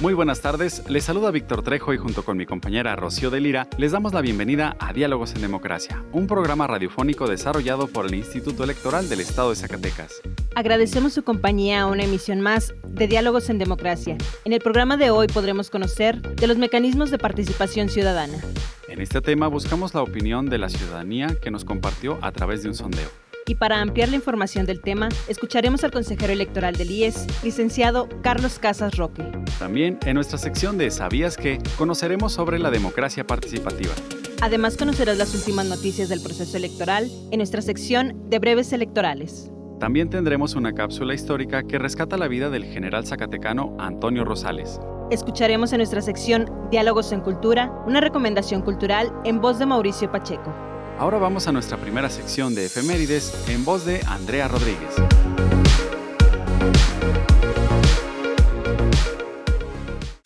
Muy buenas tardes, les saluda Víctor Trejo y junto con mi compañera Rocío de Lira les damos la bienvenida a Diálogos en Democracia, un programa radiofónico desarrollado por el Instituto Electoral del Estado de Zacatecas. Agradecemos su compañía a una emisión más de Diálogos en Democracia. En el programa de hoy podremos conocer de los mecanismos de participación ciudadana. En este tema buscamos la opinión de la ciudadanía que nos compartió a través de un sondeo. Y para ampliar la información del tema, escucharemos al consejero electoral del IES, licenciado Carlos Casas Roque. También en nuestra sección de ¿Sabías qué? conoceremos sobre la democracia participativa. Además conocerás las últimas noticias del proceso electoral en nuestra sección de breves electorales. También tendremos una cápsula histórica que rescata la vida del general zacatecano Antonio Rosales. Escucharemos en nuestra sección Diálogos en Cultura una recomendación cultural en voz de Mauricio Pacheco. Ahora vamos a nuestra primera sección de efemérides en voz de Andrea Rodríguez.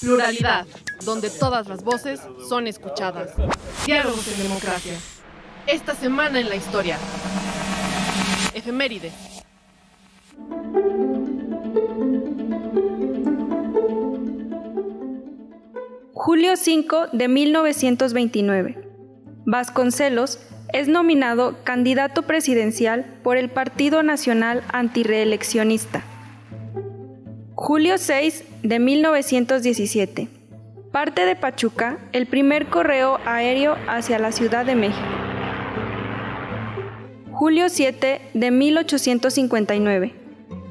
Pluralidad, donde todas las voces son escuchadas. Diálogos en democracia. Esta semana en la historia. Efemérides. Julio 5 de 1929. Vasconcelos es nominado candidato presidencial por el Partido Nacional Antireeleccionista. Julio 6 de 1917. Parte de Pachuca el primer correo aéreo hacia la Ciudad de México. Julio 7 de 1859.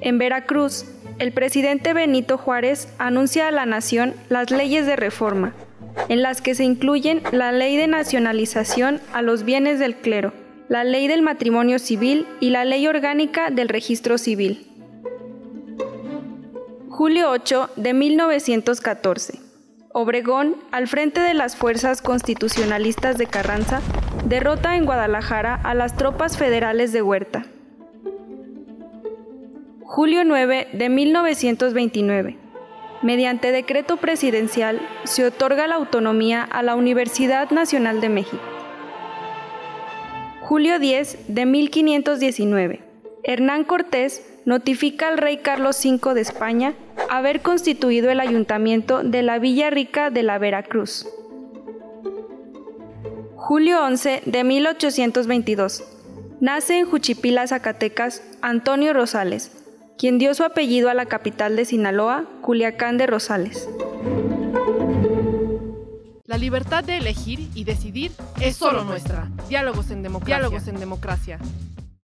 En Veracruz, el presidente Benito Juárez anuncia a la nación las leyes de reforma, en las que se incluyen la ley de nacionalización a los bienes del clero, la ley del matrimonio civil y la ley orgánica del registro civil. Julio 8 de 1914. Obregón, al frente de las fuerzas constitucionalistas de Carranza, derrota en Guadalajara a las tropas federales de Huerta. Julio 9 de 1929. Mediante decreto presidencial se otorga la autonomía a la Universidad Nacional de México. Julio 10 de 1519. Hernán Cortés notifica al rey Carlos V de España haber constituido el ayuntamiento de la Villa Rica de la Veracruz. Julio 11 de 1822. Nace en Juchipila, Zacatecas, Antonio Rosales, quien dio su apellido a la capital de Sinaloa, Culiacán de Rosales. La libertad de elegir y decidir es solo nuestra. Diálogos en democracia. Diálogos en democracia.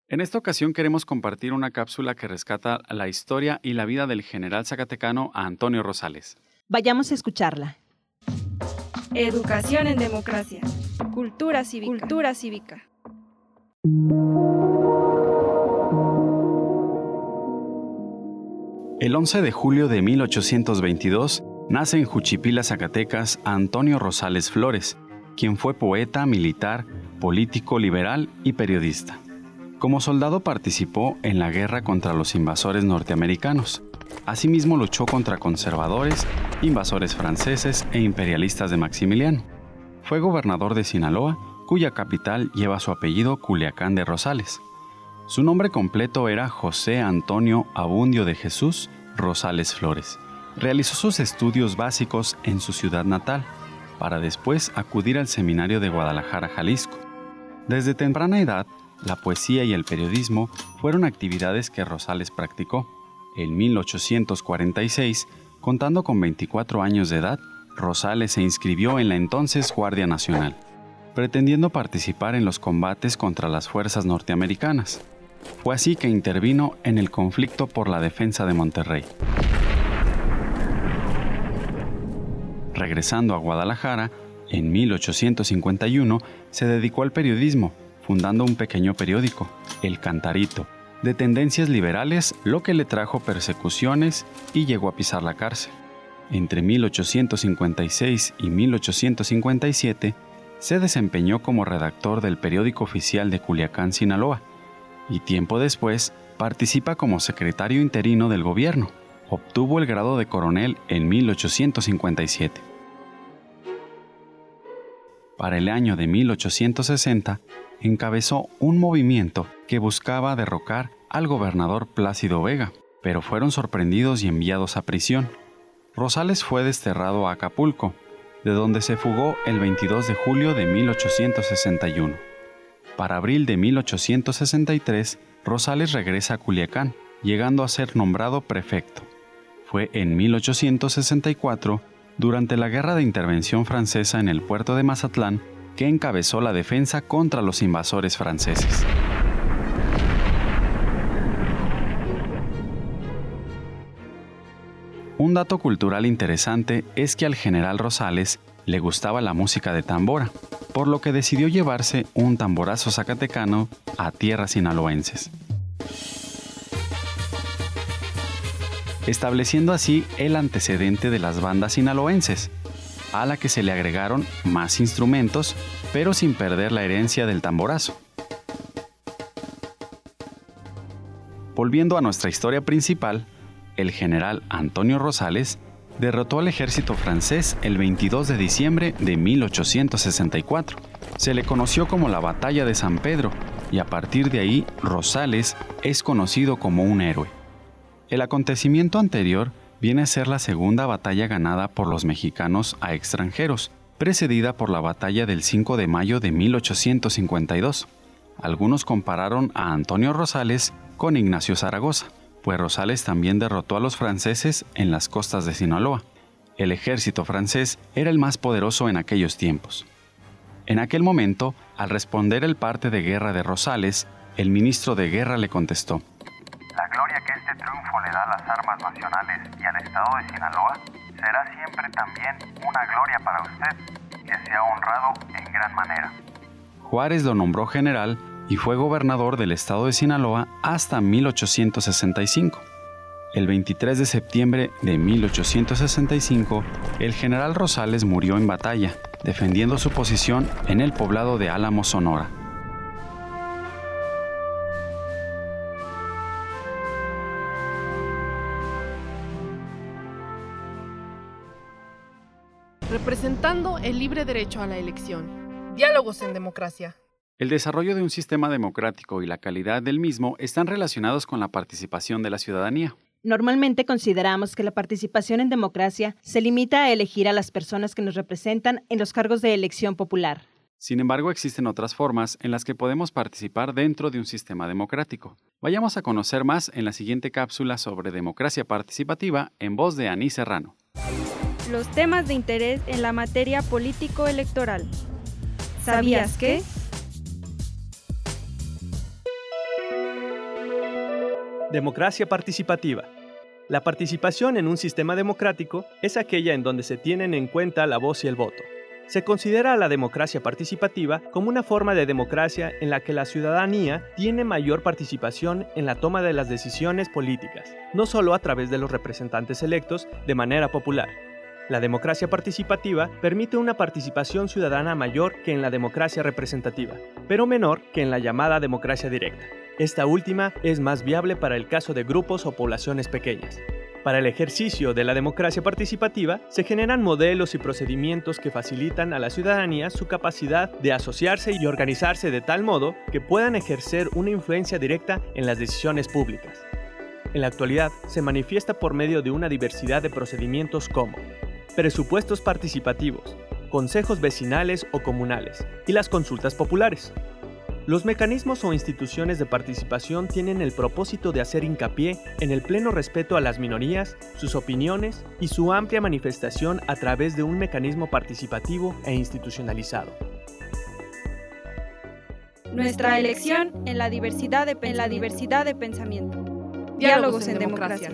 En esta ocasión queremos compartir una cápsula que rescata la historia y la vida del general zacatecano Antonio Rosales. Vayamos a escucharla. Educación en democracia. Cultura cívica. Cultura cívica. El 11 de julio de 1822 nace en Juchipila, Zacatecas, Antonio Rosales Flores, quien fue poeta, militar, político liberal y periodista. Como soldado participó en la guerra contra los invasores norteamericanos. Asimismo luchó contra conservadores, invasores franceses e imperialistas de Maximiliano. Fue gobernador de Sinaloa, cuya capital lleva su apellido Culiacán de Rosales. Su nombre completo era José Antonio Abundio de Jesús Rosales Flores. Realizó sus estudios básicos en su ciudad natal, para después acudir al seminario de Guadalajara, Jalisco. Desde temprana edad, la poesía y el periodismo fueron actividades que Rosales practicó. En 1846, contando con 24 años de edad, Rosales se inscribió en la entonces Guardia Nacional, pretendiendo participar en los combates contra las fuerzas norteamericanas. Fue así que intervino en el conflicto por la defensa de Monterrey. Regresando a Guadalajara, en 1851 se dedicó al periodismo, fundando un pequeño periódico, El Cantarito, de tendencias liberales, lo que le trajo persecuciones y llegó a pisar la cárcel. Entre 1856 y 1857 se desempeñó como redactor del periódico oficial de Culiacán, Sinaloa, y tiempo después participa como secretario interino del gobierno. Obtuvo el grado de coronel en 1857. Para el año de 1860, encabezó un movimiento que buscaba derrocar al gobernador Plácido Vega, pero fueron sorprendidos y enviados a prisión. Rosales fue desterrado a Acapulco, de donde se fugó el 22 de julio de 1861. Para abril de 1863, Rosales regresa a Culiacán, llegando a ser nombrado prefecto. Fue en 1864, durante la Guerra de Intervención Francesa en el puerto de Mazatlán, que encabezó la defensa contra los invasores franceses. Un dato cultural interesante es que al general Rosales le gustaba la música de tambora, por lo que decidió llevarse un tamborazo zacatecano a tierras sinaloenses. estableciendo así el antecedente de las bandas sinaloenses, a la que se le agregaron más instrumentos, pero sin perder la herencia del tamborazo. Volviendo a nuestra historia principal, el general Antonio Rosales derrotó al ejército francés el 22 de diciembre de 1864. Se le conoció como la Batalla de San Pedro y a partir de ahí Rosales es conocido como un héroe. El acontecimiento anterior viene a ser la segunda batalla ganada por los mexicanos a extranjeros, precedida por la batalla del 5 de mayo de 1852. Algunos compararon a Antonio Rosales con Ignacio Zaragoza, pues Rosales también derrotó a los franceses en las costas de Sinaloa. El ejército francés era el más poderoso en aquellos tiempos. En aquel momento, al responder el parte de guerra de Rosales, el ministro de guerra le contestó, la gloria que este triunfo le da a las armas nacionales y al estado de Sinaloa será siempre también una gloria para usted, que sea honrado en gran manera. Juárez lo nombró general y fue gobernador del estado de Sinaloa hasta 1865. El 23 de septiembre de 1865, el general Rosales murió en batalla, defendiendo su posición en el poblado de Álamo, Sonora. representando el libre derecho a la elección. Diálogos en democracia. El desarrollo de un sistema democrático y la calidad del mismo están relacionados con la participación de la ciudadanía. Normalmente consideramos que la participación en democracia se limita a elegir a las personas que nos representan en los cargos de elección popular. Sin embargo, existen otras formas en las que podemos participar dentro de un sistema democrático. Vayamos a conocer más en la siguiente cápsula sobre democracia participativa en voz de Aní Serrano los temas de interés en la materia político-electoral. ¿Sabías que? Democracia participativa. La participación en un sistema democrático es aquella en donde se tienen en cuenta la voz y el voto. Se considera a la democracia participativa como una forma de democracia en la que la ciudadanía tiene mayor participación en la toma de las decisiones políticas, no solo a través de los representantes electos de manera popular, la democracia participativa permite una participación ciudadana mayor que en la democracia representativa, pero menor que en la llamada democracia directa. Esta última es más viable para el caso de grupos o poblaciones pequeñas. Para el ejercicio de la democracia participativa se generan modelos y procedimientos que facilitan a la ciudadanía su capacidad de asociarse y organizarse de tal modo que puedan ejercer una influencia directa en las decisiones públicas. En la actualidad se manifiesta por medio de una diversidad de procedimientos como presupuestos participativos, consejos vecinales o comunales y las consultas populares. Los mecanismos o instituciones de participación tienen el propósito de hacer hincapié en el pleno respeto a las minorías, sus opiniones y su amplia manifestación a través de un mecanismo participativo e institucionalizado. Nuestra elección en la diversidad de, en la diversidad de pensamiento. Diálogos, en, democracia.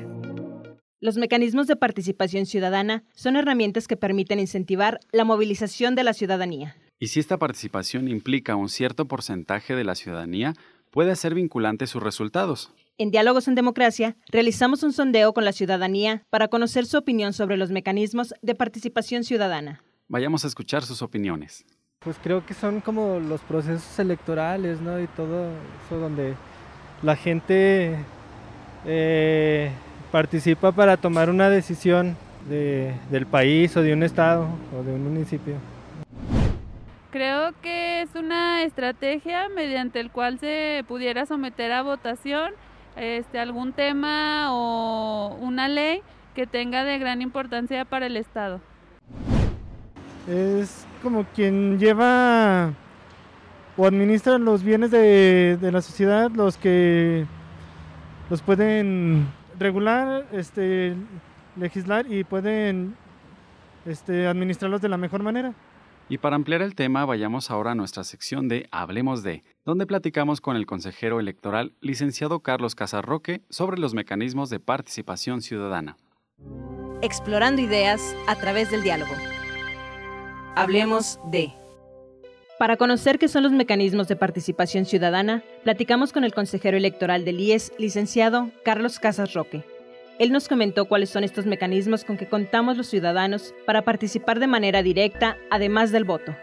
Los mecanismos de participación ciudadana son herramientas que permiten incentivar la movilización de la ciudadanía. Y si esta participación implica un cierto porcentaje de la ciudadanía, puede hacer vinculante sus resultados. En Diálogos en Democracia, realizamos un sondeo con la ciudadanía para conocer su opinión sobre los mecanismos de participación ciudadana. Vayamos a escuchar sus opiniones. Pues creo que son como los procesos electorales, ¿no? Y todo eso donde la gente eh, participa para tomar una decisión del país o de un estado o de un municipio. Creo que es una estrategia mediante el cual se pudiera someter a votación este, algún tema o una ley que tenga de gran importancia para el Estado. Es como quien lleva o administra los bienes de, la sociedad, los que los pueden regular, este, legislar y pueden este, administrarlos de la mejor manera. Y para ampliar el tema, vayamos ahora a nuestra sección de Hablemos de, donde platicamos con el consejero electoral, licenciado Carlos Casarroque, sobre los mecanismos de participación ciudadana. Explorando ideas a través del diálogo. Hablemos de. Para conocer qué son los mecanismos de participación ciudadana, platicamos con el consejero electoral del IES, licenciado Carlos Casas Roque. Él nos comentó cuáles son estos mecanismos con que contamos los ciudadanos para participar de manera directa, además del voto.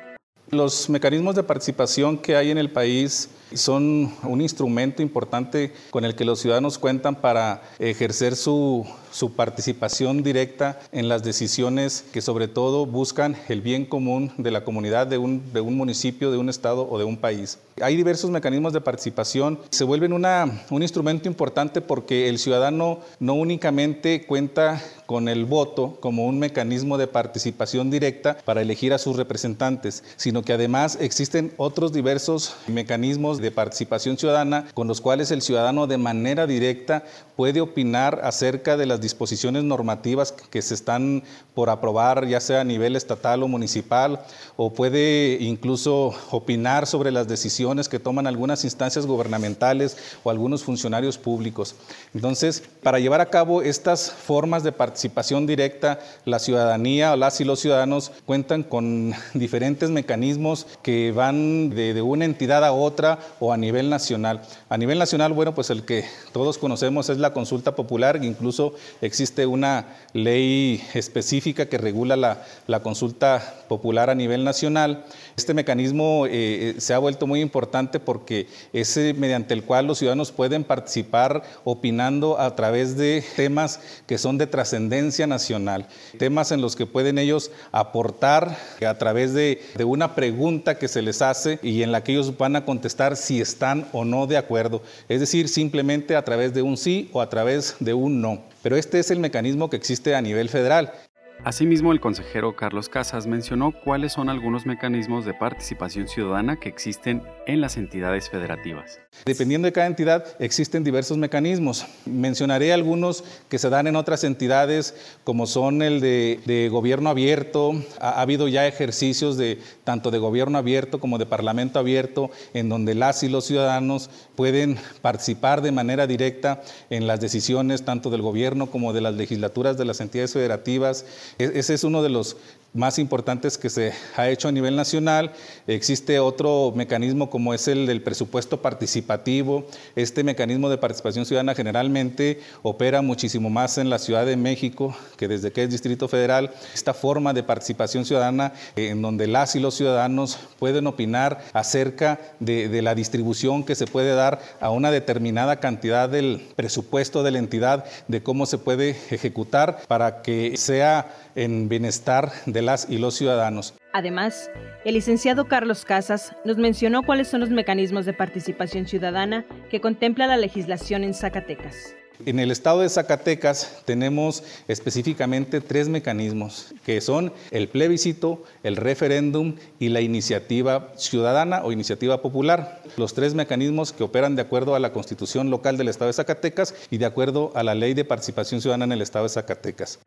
Los mecanismos de participación que hay en el país son un instrumento importante con el que los ciudadanos cuentan para ejercer su, su, participación directa en las decisiones que sobre todo buscan el bien común de la comunidad, de un, de un municipio, de un estado o de un país. Hay diversos mecanismos de participación, se vuelven una, un instrumento importante porque el ciudadano no únicamente cuenta con el voto como un mecanismo de participación directa para elegir a sus representantes, sino que además existen otros diversos mecanismos de participación ciudadana con los cuales el ciudadano de manera directa puede opinar acerca de las disposiciones normativas que se están por aprobar, ya sea a nivel estatal o municipal, o puede incluso opinar sobre las decisiones que toman algunas instancias gubernamentales o algunos funcionarios públicos. Entonces, para llevar a cabo estas formas de participación directa, la ciudadanía o las y los ciudadanos cuentan con diferentes mecanismos que van de, de una entidad a otra o a nivel nacional. A nivel nacional, bueno, pues el que todos conocemos es la consulta popular, incluso existe una ley específica que regula la, la consulta popular a nivel nacional. Este mecanismo eh, eh, se ha vuelto muy importante porque es mediante el cual los ciudadanos pueden participar opinando a través de temas que son de trascendencia nacional, temas en los que pueden ellos aportar a través de, de una pregunta que se les hace y en la que ellos van a contestar si están o no de acuerdo, es decir, simplemente a través de un sí o a través de un no. Pero este es el mecanismo que existe a nivel federal. Asimismo, el consejero Carlos Casas mencionó cuáles son algunos mecanismos de participación ciudadana que existen en las entidades federativas. Dependiendo de cada entidad, existen diversos mecanismos. Mencionaré algunos que se dan en otras entidades, como son el de, gobierno abierto. Ha, ha, habido ya ejercicios de tanto de gobierno abierto como de parlamento abierto, en donde las y los ciudadanos pueden participar de manera directa en las decisiones tanto del gobierno como de las legislaturas de las entidades federativas. E-, ese es uno de los más importantes que se ha hecho a nivel nacional. Existe otro mecanismo como es el del presupuesto participativo. Este mecanismo de participación ciudadana generalmente opera muchísimo más en la Ciudad de México que desde que es Distrito Federal. Esta forma de participación ciudadana eh, en donde las y los ciudadanos pueden opinar acerca de, de la distribución que se puede dar a una determinada cantidad del presupuesto de la entidad, de cómo se puede ejecutar para que sea en bienestar de las y los ciudadanos. Además, el licenciado Carlos Casas nos mencionó cuáles son los mecanismos de participación ciudadana que contempla la legislación en Zacatecas. En el estado de Zacatecas tenemos específicamente tres mecanismos, que son el plebiscito, el referéndum y la iniciativa ciudadana o iniciativa popular. Los tres mecanismos que operan de acuerdo a la constitución local del estado de Zacatecas y de acuerdo a la ley de participación ciudadana en el estado de Zacatecas.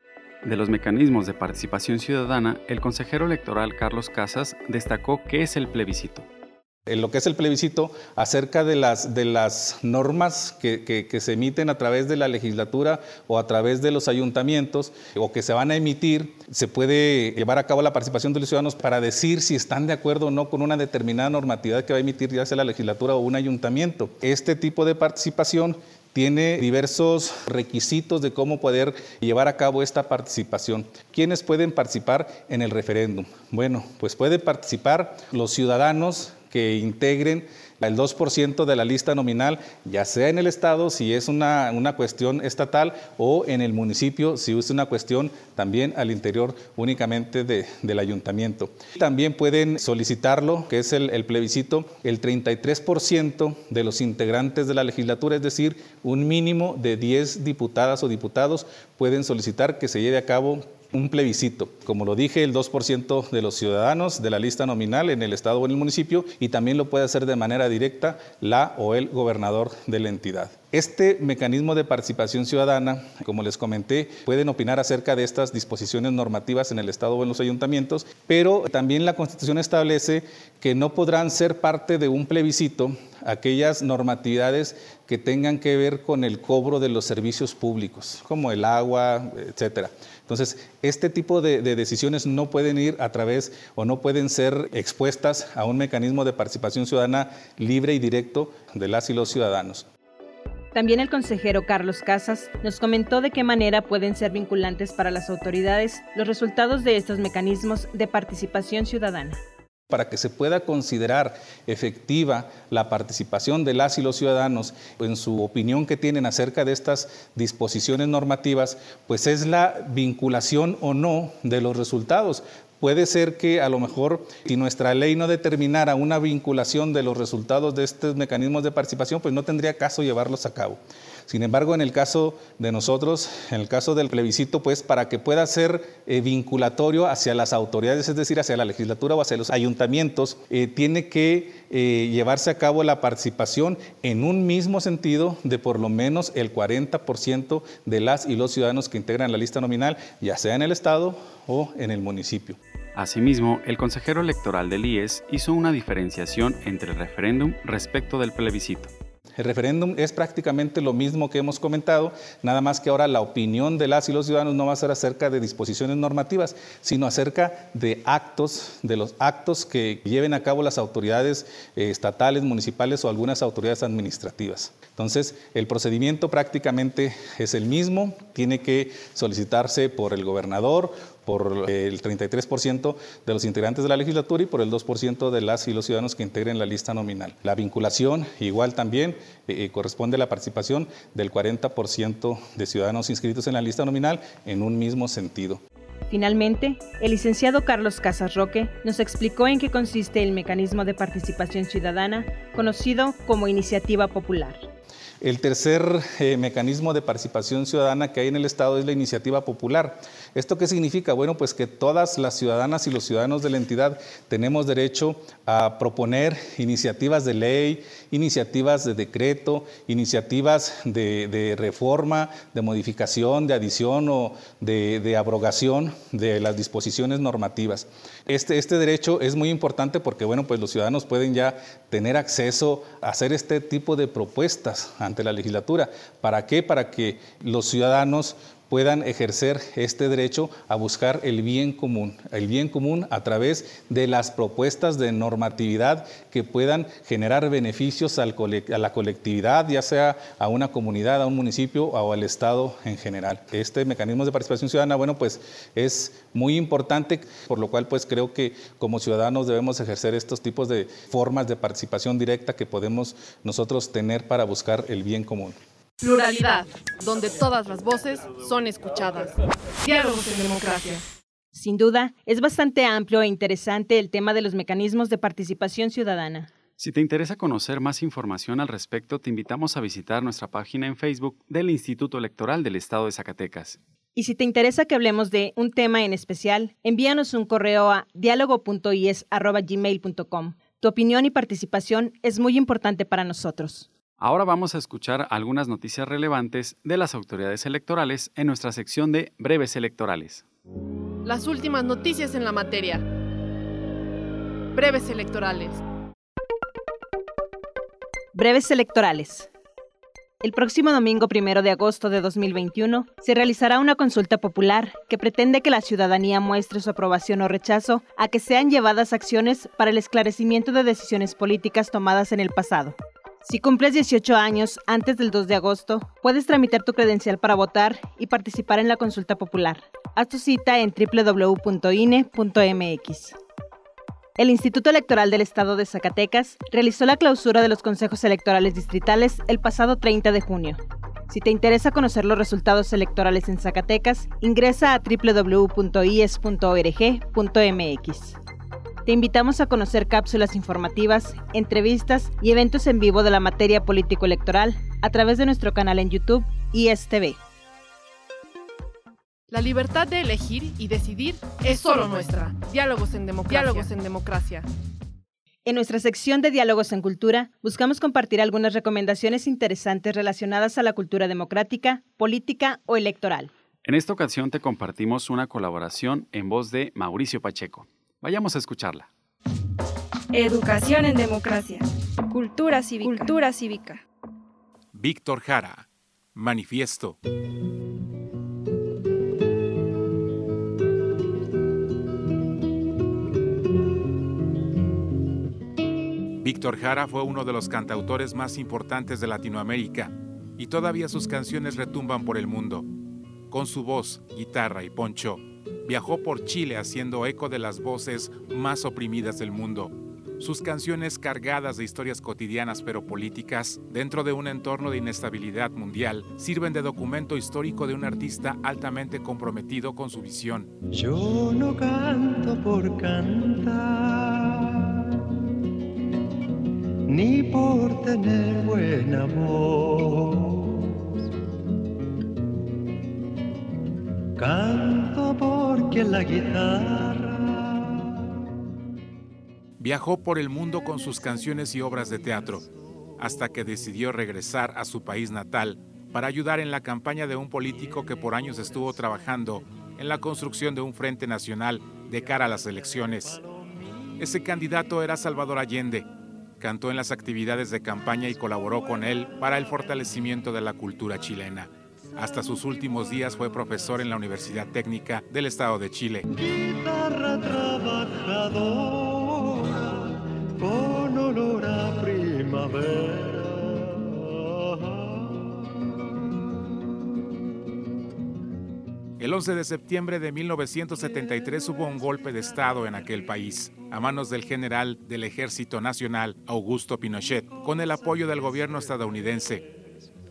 De los mecanismos de participación ciudadana, el consejero electoral Carlos Casas destacó qué es el plebiscito. en lo que es el plebiscito acerca de las, de las normas que, que, se emiten a través de la legislatura o a través de los ayuntamientos o que se van a emitir, se puede llevar a cabo la participación de los ciudadanos para decir si están de acuerdo o no con una determinada normatividad que va a emitir ya sea la legislatura o un ayuntamiento. Este tipo de participación tiene diversos requisitos de cómo poder llevar a cabo esta participación. ¿Quiénes pueden participar en el referéndum? Bueno, pues pueden participar los ciudadanos que integren el 2% de la lista nominal, ya sea en el Estado, si es una, una, cuestión estatal, o en el municipio, si es una cuestión también al interior únicamente de, del ayuntamiento. También pueden solicitarlo, que es el, el plebiscito, el 33% de los integrantes de la legislatura, es decir, un mínimo de 10 diputadas o diputados pueden solicitar que se lleve a cabo un plebiscito. Como lo dije, el 2% de los ciudadanos de la lista nominal en el estado o en el municipio y también lo puede hacer de manera directa la o el gobernador de la entidad. Este mecanismo de participación ciudadana, como les comenté, pueden opinar acerca de estas disposiciones normativas en el Estado o en los ayuntamientos, pero también la Constitución establece que no podrán ser parte de un plebiscito aquellas normatividades que tengan que ver con el cobro de los servicios públicos, como el agua, etcétera. Entonces, este tipo de, de, decisiones no pueden ir a través o no pueden ser expuestas a un mecanismo de participación ciudadana libre y directo de las y los ciudadanos. También el consejero Carlos Casas nos comentó de qué manera pueden ser vinculantes para las autoridades los resultados de estos mecanismos de participación ciudadana. Para que se pueda considerar efectiva la participación de las y los ciudadanos en su opinión que tienen acerca de estas disposiciones normativas, pues es la vinculación o no de los resultados. Puede ser que a lo mejor si nuestra ley no determinara una vinculación de los resultados de estos mecanismos de participación, pues no tendría caso llevarlos a cabo. Sin embargo, en el caso de nosotros, en el caso del plebiscito, pues para que pueda ser eh, vinculatorio hacia las autoridades, es decir, hacia la legislatura o hacia los ayuntamientos, eh, tiene que eh, llevarse a cabo la participación en un mismo sentido de por lo menos el 40% de las y los ciudadanos que integran la lista nominal, ya sea en el Estado o en el municipio. Asimismo, el consejero electoral del IES hizo una diferenciación entre el referéndum respecto del plebiscito. El referéndum es prácticamente lo mismo que hemos comentado, nada más que ahora la opinión de las y los ciudadanos no va a ser acerca de disposiciones normativas, sino acerca de actos, de los actos que lleven a cabo las autoridades eh, estatales, municipales o algunas autoridades administrativas. Entonces, el procedimiento prácticamente es el mismo, tiene que solicitarse por el gobernador por el 33% de los integrantes de la legislatura y por el 2% de las y los ciudadanos que integren la lista nominal. La vinculación igual también eh, eh, corresponde a la participación del 40% de ciudadanos inscritos en la lista nominal en un mismo sentido. Finalmente, el licenciado Carlos Casas Roque nos explicó en qué consiste el mecanismo de participación ciudadana conocido como iniciativa popular. El tercer eh, mecanismo de participación ciudadana que hay en el Estado es la iniciativa popular. ¿Esto qué significa? Bueno, pues que todas las ciudadanas y los ciudadanos de la entidad tenemos derecho a proponer iniciativas de ley, iniciativas de decreto, iniciativas de, reforma, de modificación, de adición o de, abrogación de las disposiciones normativas. Este, este derecho es muy importante porque, bueno, pues los ciudadanos pueden ya tener acceso a hacer este tipo de propuestas ante la legislatura. ¿Para qué? Para que los ciudadanos puedan ejercer este derecho a buscar el bien común, el bien común a través de las propuestas de normatividad que puedan generar beneficios a la colectividad, ya sea a una comunidad, a un municipio o al Estado en general. Este mecanismo de participación ciudadana, bueno, pues es muy importante, por lo cual pues creo que como ciudadanos debemos ejercer estos tipos de formas de participación directa que podemos nosotros tener para buscar el bien común. Pluralidad, donde todas las voces son escuchadas. Diálogos en democracia. Sin duda, es bastante amplio e interesante el tema de los mecanismos de participación ciudadana. Si te interesa conocer más información al respecto, te invitamos a visitar nuestra página en Facebook del Instituto Electoral del Estado de Zacatecas. Y si te interesa que hablemos de un tema en especial, envíanos un correo a diálogo.is.gmail.com. Tu opinión y participación es muy importante para nosotros. Ahora vamos a escuchar algunas noticias relevantes de las autoridades electorales en nuestra sección de breves electorales. Las últimas noticias en la materia. Breves electorales. Breves electorales. El próximo domingo primero de agosto de 2021 se realizará una consulta popular que pretende que la ciudadanía muestre su aprobación o rechazo a que sean llevadas acciones para el esclarecimiento de decisiones políticas tomadas en el pasado. Si cumples 18 años antes del 2 de agosto, puedes tramitar tu credencial para votar y participar en la consulta popular. Haz tu cita en www.ine.mx. El Instituto Electoral del Estado de Zacatecas realizó la clausura de los consejos electorales distritales el pasado 30 de junio. Si te interesa conocer los resultados electorales en Zacatecas, ingresa a www.ies.org.mx. Te invitamos a conocer cápsulas informativas, entrevistas y eventos en vivo de la materia político-electoral a través de nuestro canal en YouTube ISTV. La libertad de elegir y decidir es solo nuestra. Diálogos en democracia. Diálogos en democracia. En nuestra sección de Diálogos en Cultura, buscamos compartir algunas recomendaciones interesantes relacionadas a la cultura democrática, política o electoral. En esta ocasión te compartimos una colaboración en voz de Mauricio Pacheco. Vayamos a escucharla. Educación en democracia. Cultura cívica. Cultura cívica. Víctor Jara. Manifiesto. Víctor Jara fue uno de los cantautores más importantes de Latinoamérica y todavía sus canciones retumban por el mundo. Con su voz, guitarra y poncho, viajó por Chile haciendo eco de las voces más oprimidas del mundo. Sus canciones cargadas de historias cotidianas pero políticas, dentro de un entorno de inestabilidad mundial, sirven de documento histórico de un artista altamente comprometido con su visión. Yo no canto por cantar, ni por tener buena voz. Canto porque la guitarra. Viajó por el mundo con sus canciones y obras de teatro, hasta que decidió regresar a su país natal para ayudar en la campaña de un político que por años estuvo trabajando en la construcción de un frente nacional de cara a las elecciones. Ese candidato era Salvador Allende. Cantó en las actividades de campaña y colaboró con él para el fortalecimiento de la cultura chilena. Hasta sus últimos días fue profesor en la Universidad Técnica del Estado de Chile. Guitarra trabajadora con olor a primavera. El 11 de septiembre de 1973 hubo un golpe de Estado en aquel país, a manos del general del Ejército Nacional, Augusto Pinochet, con el apoyo del gobierno estadounidense.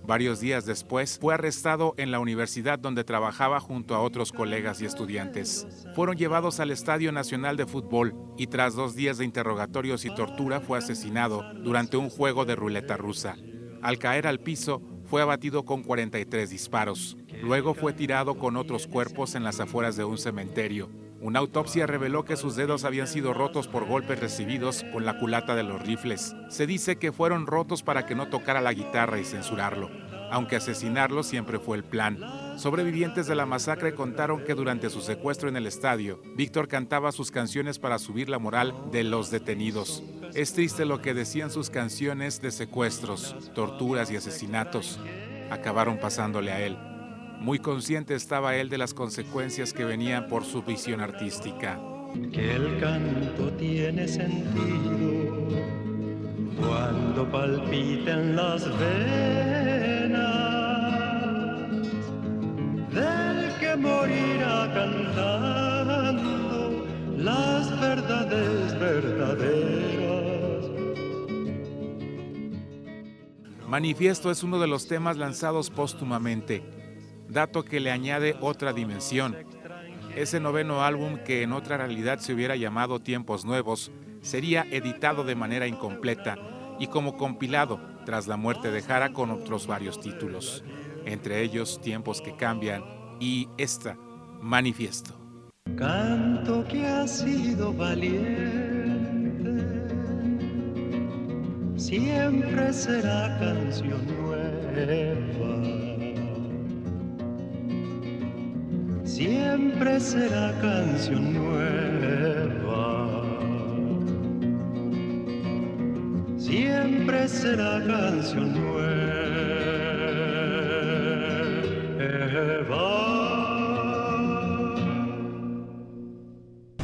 Varios días después fue arrestado en la universidad donde trabajaba junto a otros colegas y estudiantes. Fueron llevados al Estadio Nacional de Fútbol y tras dos días de interrogatorios y tortura fue asesinado durante un juego de ruleta rusa. Al caer al piso, fue abatido con 43 disparos. Luego fue tirado con otros cuerpos en las afueras de un cementerio. Una autopsia reveló que sus dedos habían sido rotos por golpes recibidos con la culata de los rifles. Se dice que fueron rotos para que no tocara la guitarra y censurarlo, aunque asesinarlo siempre fue el plan. Sobrevivientes de la masacre contaron que durante su secuestro en el estadio, Víctor cantaba sus canciones para subir la moral de los detenidos. Es triste lo que decían sus canciones de secuestros, torturas y asesinatos. Acabaron pasándole a él. Muy consciente estaba él de las consecuencias que venían por su visión artística. Que el canto tiene sentido cuando palpitan las venas del que morirá cantando las verdades verdaderas. Manifiesto es uno de los temas lanzados póstumamente dato que le añade otra dimensión. Ese noveno álbum que en otra realidad se hubiera llamado Tiempos Nuevos sería editado de manera incompleta y como compilado tras la muerte de Jara con otros varios títulos, entre ellos Tiempos que cambian y esta, Manifiesto. Canto que ha sido valiente, siempre será canción nueva. Siempre será canción nueva. Siempre será canción nueva.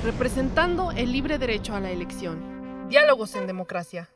Representando el libre derecho a la elección. Diálogos en democracia.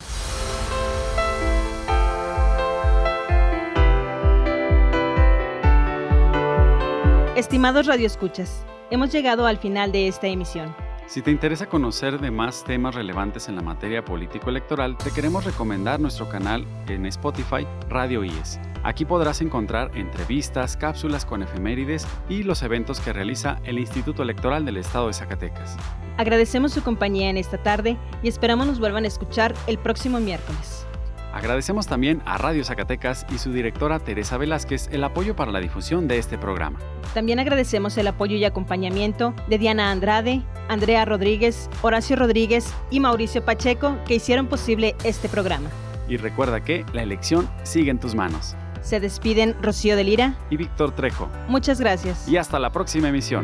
Estimados radioescuchas, hemos llegado al final de esta emisión. Si te interesa conocer de más temas relevantes en la materia político-electoral, te queremos recomendar nuestro canal en Spotify Radio IES. Aquí podrás encontrar entrevistas, cápsulas con efemérides y los eventos que realiza el Instituto Electoral del Estado de Zacatecas. Agradecemos su compañía en esta tarde y esperamos nos vuelvan a escuchar el próximo miércoles. Agradecemos también a Radio Zacatecas y su directora Teresa Velázquez el apoyo para la difusión de este programa. También agradecemos el apoyo y acompañamiento de Diana Andrade, Andrea Rodríguez, Horacio Rodríguez y Mauricio Pacheco que hicieron posible este programa. Y recuerda que la elección sigue en tus manos. Se despiden Rocío de Lira y Víctor Trejo. Muchas gracias. Y hasta la próxima emisión.